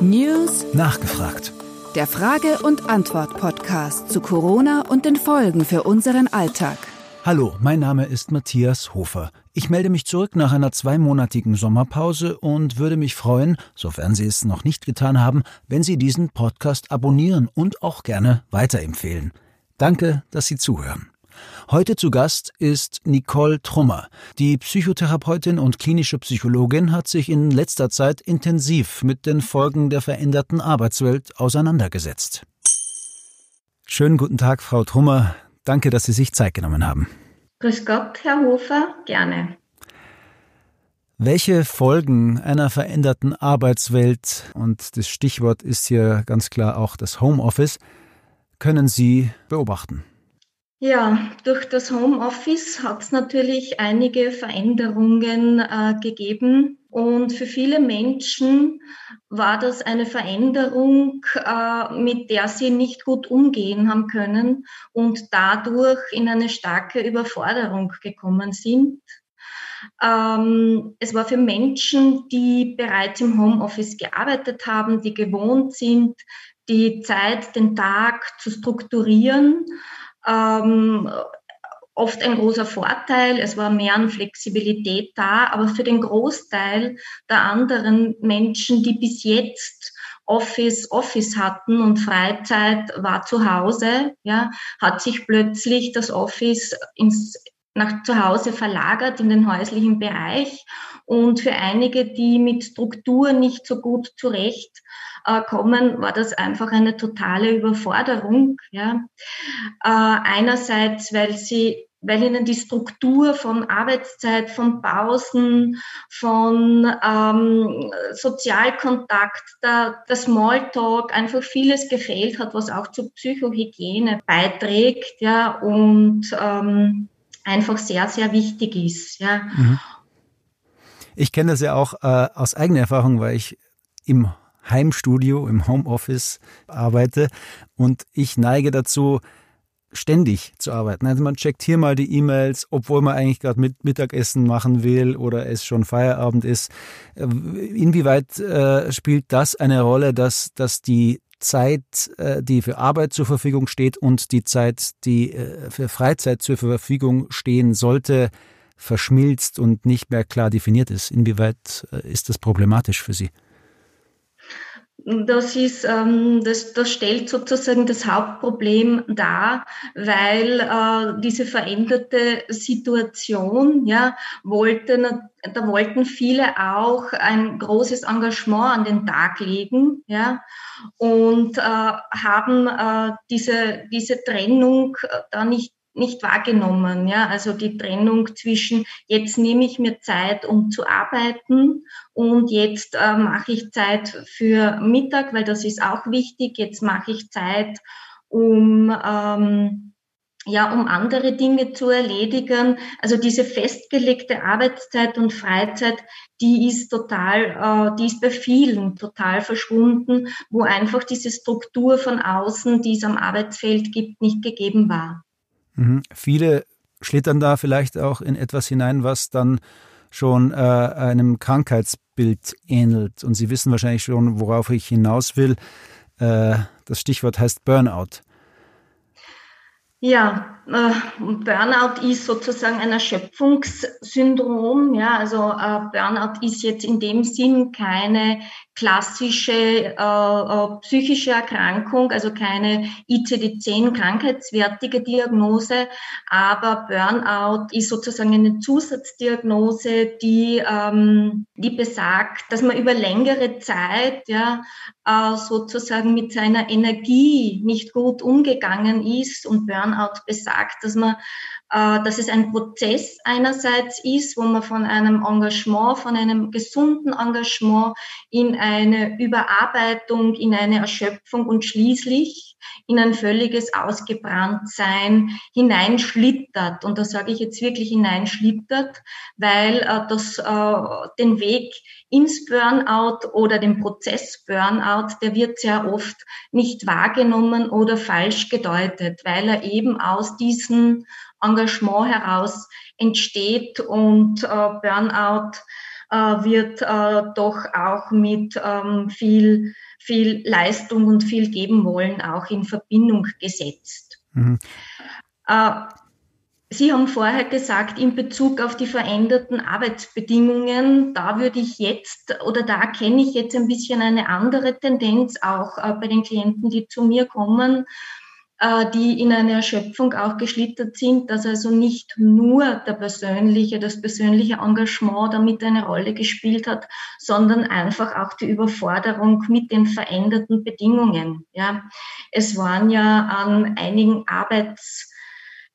News Nachgefragt. Der Frage- und Antwort-Podcast zu Corona und den Folgen für unseren Alltag. Hallo, mein Name ist Matthias Hofer. Ich melde mich zurück nach einer zweimonatigen Sommerpause und würde mich freuen, sofern Sie es noch nicht getan haben, wenn Sie diesen Podcast abonnieren und auch gerne weiterempfehlen. Danke, dass Sie zuhören. Heute zu Gast ist Nicole Trummer. Die Psychotherapeutin und klinische Psychologin hat sich in letzter Zeit intensiv mit den Folgen der veränderten Arbeitswelt auseinandergesetzt. Schönen guten Tag, Frau Trummer. Danke, dass Sie sich Zeit genommen haben. Grüß Gott, Herr Hofer, gerne. Welche Folgen einer veränderten Arbeitswelt, und das Stichwort ist hier ganz klar auch das Homeoffice, können Sie beobachten? Ja, durch das Homeoffice hat es natürlich einige Veränderungen äh, gegeben. Und für viele Menschen war das eine Veränderung, äh, mit der sie nicht gut umgehen haben können und dadurch in eine starke Überforderung gekommen sind. Ähm, es war für Menschen, die bereits im Homeoffice gearbeitet haben, die gewohnt sind, die Zeit, den Tag zu strukturieren, ähm, oft ein großer Vorteil. Es war mehr an Flexibilität da, aber für den Großteil der anderen Menschen, die bis jetzt Office, Office hatten und Freizeit war zu Hause, ja, hat sich plötzlich das Office ins, nach zu Hause verlagert in den häuslichen Bereich. Und für einige, die mit Struktur nicht so gut zurecht äh, war das einfach eine totale Überforderung. Ja. Äh, einerseits, weil sie weil ihnen die Struktur von Arbeitszeit, von Pausen, von ähm, Sozialkontakt, der, der Smalltalk, einfach vieles gefehlt hat, was auch zur Psychohygiene beiträgt, ja, und ähm, einfach sehr, sehr wichtig ist, ja. Mhm. Ich kenne das ja auch äh, aus eigener Erfahrung, weil ich im Heimstudio, im Homeoffice arbeite und ich neige dazu, ständig zu arbeiten. Also man checkt hier mal die E-Mails, obwohl man eigentlich gerade mit Mittagessen machen will oder es schon Feierabend ist. Äh, inwieweit äh, spielt das eine Rolle, dass, dass die Zeit, äh, die für Arbeit zur Verfügung steht und die Zeit, die äh, für Freizeit zur Verfügung stehen sollte, verschmilzt und nicht mehr klar definiert ist? Inwieweit äh, ist das problematisch für Sie? Das ist, ähm, das, das stellt sozusagen das Hauptproblem dar, weil äh, diese veränderte Situation, ja, wollte, da wollten viele auch ein großes Engagement an den Tag legen, ja, und äh, haben äh, diese, diese Trennung äh, da nicht nicht wahrgenommen. Ja, also die Trennung zwischen jetzt nehme ich mir Zeit, um zu arbeiten und jetzt äh, mache ich Zeit für Mittag, weil das ist auch wichtig. Jetzt mache ich Zeit, um ähm, ja, um andere Dinge zu erledigen. Also diese festgelegte Arbeitszeit und Freizeit, die ist total, äh, die ist bei vielen total verschwunden, wo einfach diese Struktur von außen, die es am Arbeitsfeld gibt, nicht gegeben war. Mhm. Viele schlittern da vielleicht auch in etwas hinein, was dann schon äh, einem Krankheitsbild ähnelt. Und Sie wissen wahrscheinlich schon, worauf ich hinaus will. Äh, das Stichwort heißt Burnout. Ja, Burnout ist sozusagen ein Erschöpfungssyndrom. Ja, also äh, Burnout ist jetzt in dem Sinn keine klassische äh, äh, psychische Erkrankung, also keine ICD-10 krankheitswertige Diagnose, aber Burnout ist sozusagen eine Zusatzdiagnose, die, ähm, die besagt, dass man über längere Zeit ja, äh, sozusagen mit seiner Energie nicht gut umgegangen ist und Burnout besagt, dass man äh, dass es ein Prozess einerseits ist, wo man von einem Engagement, von einem gesunden Engagement in eine Überarbeitung, in eine Erschöpfung und schließlich in ein völliges Ausgebranntsein hineinschlittert. Und da sage ich jetzt wirklich hineinschlittert, weil äh, das äh, den Weg ins Burnout oder den Prozess Burnout, der wird sehr oft nicht wahrgenommen oder falsch gedeutet, weil er eben aus diesen Engagement heraus entsteht und äh, Burnout äh, wird äh, doch auch mit ähm, viel, viel Leistung und viel geben wollen auch in Verbindung gesetzt. Mhm. Sie haben vorher gesagt, in Bezug auf die veränderten Arbeitsbedingungen, da würde ich jetzt oder da erkenne ich jetzt ein bisschen eine andere Tendenz auch bei den Klienten, die zu mir kommen, die in eine Erschöpfung auch geschlittert sind, dass also nicht nur der persönliche, das persönliche Engagement damit eine Rolle gespielt hat, sondern einfach auch die Überforderung mit den veränderten Bedingungen. Ja, es waren ja an einigen Arbeits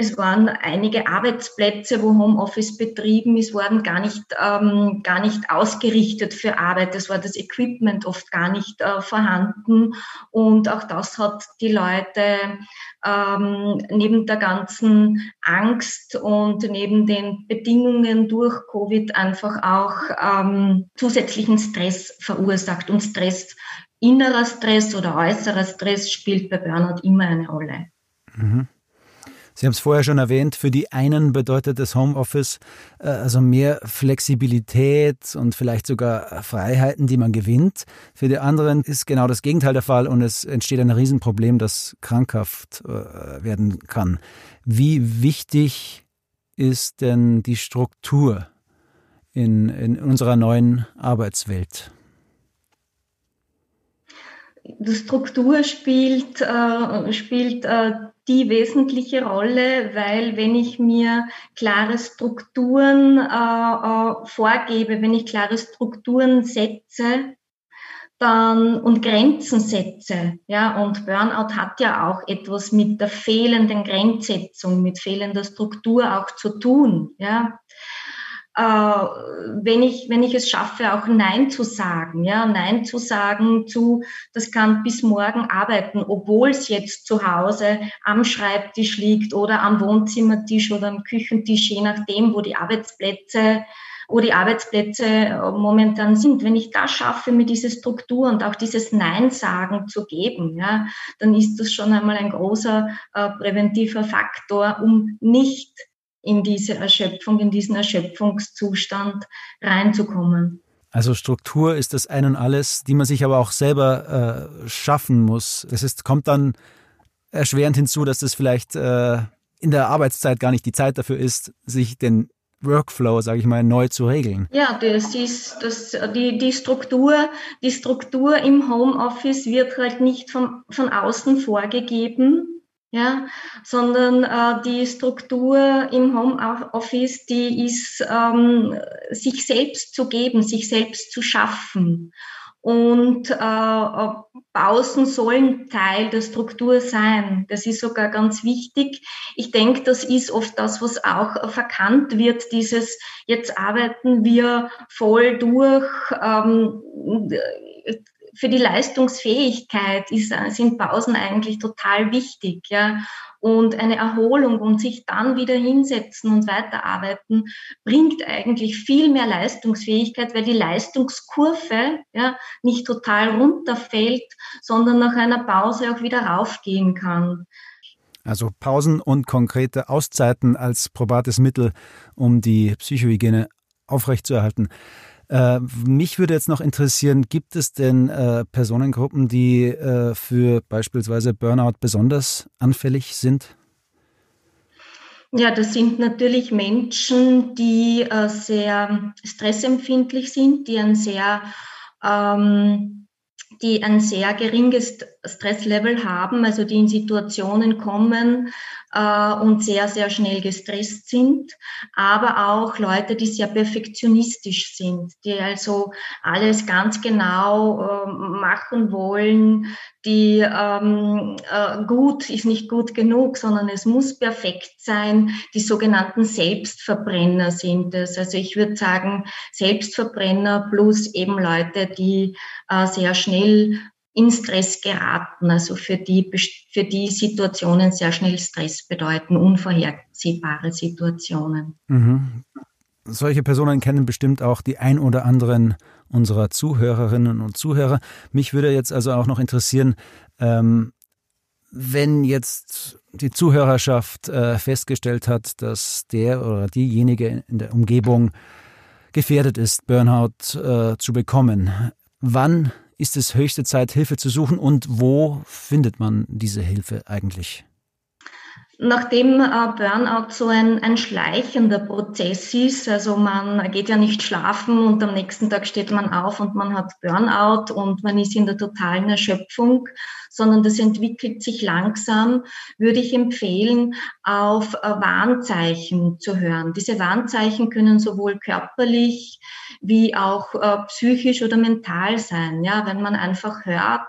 es waren einige Arbeitsplätze, wo Homeoffice betrieben ist, wurden gar nicht, ähm, gar nicht ausgerichtet für Arbeit. Es war das Equipment oft gar nicht äh, vorhanden. Und auch das hat die Leute ähm, neben der ganzen Angst und neben den Bedingungen durch Covid einfach auch ähm, zusätzlichen Stress verursacht. Und Stress, innerer Stress oder äußerer Stress spielt bei Burnout immer eine Rolle. Mhm. Sie haben es vorher schon erwähnt, für die einen bedeutet das Homeoffice äh, also mehr Flexibilität und vielleicht sogar Freiheiten, die man gewinnt. Für die anderen ist genau das Gegenteil der Fall und es entsteht ein Riesenproblem, das krankhaft äh, werden kann. Wie wichtig ist denn die Struktur in, in unserer neuen Arbeitswelt? Die Struktur spielt, äh, spielt äh, die wesentliche Rolle, weil wenn ich mir klare Strukturen äh, äh, vorgebe, wenn ich klare Strukturen setze, dann und Grenzen setze, ja, und Burnout hat ja auch etwas mit der fehlenden Grenzsetzung, mit fehlender Struktur auch zu tun, ja äh, wenn ich, wenn ich es schaffe, auch Nein zu sagen, ja, Nein zu sagen zu, das kann bis morgen arbeiten, obwohl es jetzt zu Hause am Schreibtisch liegt oder am Wohnzimmertisch oder am Küchentisch, je nachdem, wo die Arbeitsplätze wo die Arbeitsplätze äh, momentan sind. Wenn ich das schaffe, mir diese Struktur und auch dieses Nein-Sagen zu geben, ja, dann ist das schon einmal ein großer äh, präventiver Faktor, um nicht in diese Erschöpfung, in diesen Erschöpfungszustand reinzukommen. Also Struktur ist das ein und alles, die man sich aber auch selber äh, schaffen muss. Das ist, kommt dann erschwerend hinzu, dass das vielleicht äh, in der Arbeitszeit gar nicht die Zeit dafür ist, sich den Workflow, sage ich mal, neu zu regeln. Ja, das ist das, die, die Struktur, die Struktur im Homeoffice wird halt nicht von, von außen vorgegeben, ja, sondern äh, die Struktur im Homeoffice, die ist ähm, sich selbst zu geben, sich selbst zu schaffen. Und äh, Pausen sollen Teil der Struktur sein. Das ist sogar ganz wichtig. Ich denke, das ist oft das, was auch verkannt wird, dieses jetzt arbeiten wir voll durch. Ähm, für die Leistungsfähigkeit ist, sind Pausen eigentlich total wichtig, ja. Und eine Erholung und sich dann wieder hinsetzen und weiterarbeiten bringt eigentlich viel mehr Leistungsfähigkeit, weil die Leistungskurve ja nicht total runterfällt, sondern nach einer Pause auch wieder raufgehen kann. Also Pausen und konkrete Auszeiten als probates Mittel, um die Psychohygiene aufrechtzuerhalten. Äh, mich würde jetzt noch interessieren, gibt es denn äh, Personengruppen, die äh, für beispielsweise Burnout besonders anfällig sind? Ja, das sind natürlich Menschen, die äh, sehr stressempfindlich sind, die ein sehr ähm, die ein sehr geringes Stresslevel haben, also die in Situationen kommen äh, und sehr, sehr schnell gestresst sind, aber auch Leute, die sehr perfektionistisch sind, die also alles ganz genau äh, machen wollen, die ähm, äh, gut ist nicht gut genug, sondern es muss perfekt sein. Die sogenannten Selbstverbrenner sind es. Also ich würde sagen, Selbstverbrenner plus eben Leute, die äh, sehr schnell in Stress geraten, also für die, für die Situationen sehr schnell Stress bedeuten, unvorhersehbare Situationen. Mhm. Solche Personen kennen bestimmt auch die ein oder anderen unserer Zuhörerinnen und Zuhörer. Mich würde jetzt also auch noch interessieren, ähm, wenn jetzt die Zuhörerschaft äh, festgestellt hat, dass der oder diejenige in der Umgebung gefährdet ist, Burnout äh, zu bekommen. Wann ist es höchste Zeit, Hilfe zu suchen und wo findet man diese Hilfe eigentlich? Nachdem äh, Burnout so ein, ein schleichender Prozess ist, also man geht ja nicht schlafen und am nächsten Tag steht man auf und man hat Burnout und man ist in der totalen Erschöpfung, sondern das entwickelt sich langsam, würde ich empfehlen, auf äh, Warnzeichen zu hören. Diese Warnzeichen können sowohl körperlich wie auch äh, psychisch oder mental sein. Ja, wenn man einfach hört,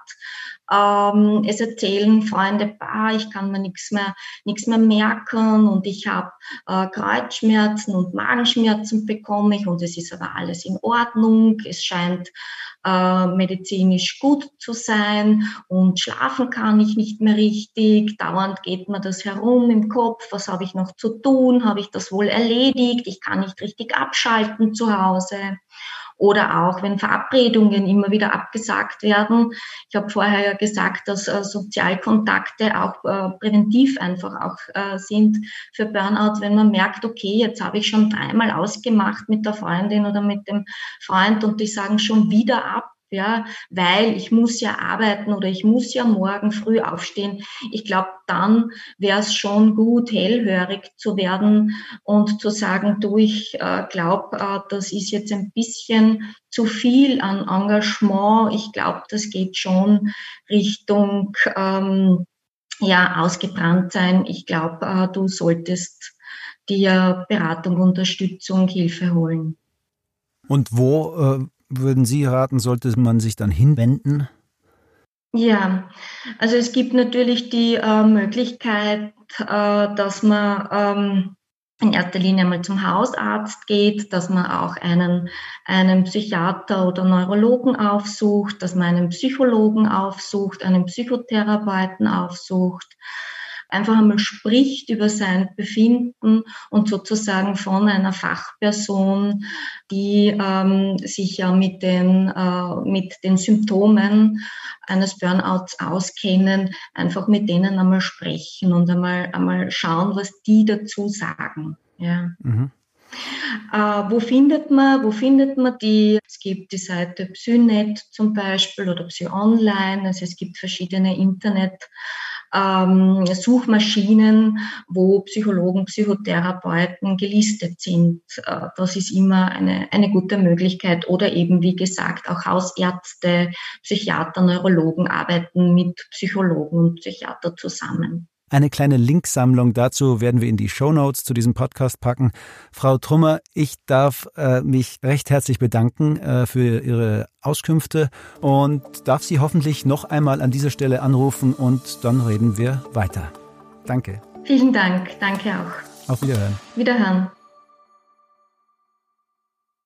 ähm, es erzählen Freunde, bah, ich kann mir nichts mehr, nichts mehr merken und ich habe äh, Kreuzschmerzen und Magenschmerzen bekomme ich und es ist aber alles in Ordnung. Es scheint äh, medizinisch gut zu sein und schlafen kann ich nicht mehr richtig. Dauernd geht mir das herum im Kopf. Was habe ich noch zu tun? Habe ich das wohl erledigt? Ich kann nicht richtig abschalten zu Hause. Oder auch, wenn Verabredungen immer wieder abgesagt werden. Ich habe vorher ja gesagt, dass äh, Sozialkontakte auch äh, präventiv einfach auch äh, sind für Burnout, wenn man merkt, okay, jetzt habe ich schon dreimal ausgemacht mit der Freundin oder mit dem Freund und die sagen schon wieder ab ja, weil ich muss ja arbeiten oder ich muss ja morgen früh aufstehen. Ich glaube, dann wäre es schon gut, hellhörig zu werden und zu sagen, du, ich äh, glaube, äh, das ist jetzt ein bisschen zu viel an Engagement. Ich glaube, das geht schon Richtung ähm, ja ausgebrannt sein. Ich glaube, äh, du solltest dir Beratung, Unterstützung, Hilfe holen. Und wo äh, würden Sie raten, sollte man sich dann hinwenden? Ja, also es gibt natürlich die äh, Möglichkeit, äh, dass man ähm, in erster Linie mal zum Hausarzt geht, dass man auch einen, einen Psychiater oder Neurologen aufsucht, dass man einen Psychologen aufsucht, einen Psychotherapeuten aufsucht einfach einmal spricht über sein Befinden und sozusagen von einer Fachperson, die ähm, sich ja mit den, äh, mit den Symptomen eines Burnouts auskennen, einfach mit denen einmal sprechen und einmal, einmal schauen, was die dazu sagen. Ja. Mhm. Äh, wo findet man, wo findet man die? Es gibt die Seite Psynet zum Beispiel oder PsyOnline, also es gibt verschiedene Internet ähm, Suchmaschinen, wo Psychologen, Psychotherapeuten gelistet sind. Äh, das ist immer eine, eine gute Möglichkeit. Oder eben, wie gesagt, auch Hausärzte, Psychiater, Neurologen arbeiten mit Psychologen und Psychiater zusammen. Eine kleine Linksammlung dazu werden wir in die Show Notes zu diesem Podcast packen. Frau Trummer, ich darf äh, mich recht herzlich bedanken äh, für Ihre Auskünfte und darf Sie hoffentlich noch einmal an dieser Stelle anrufen und dann reden wir weiter. Danke. Vielen Dank. Danke auch. Auf Wiederhören. Wiederhören.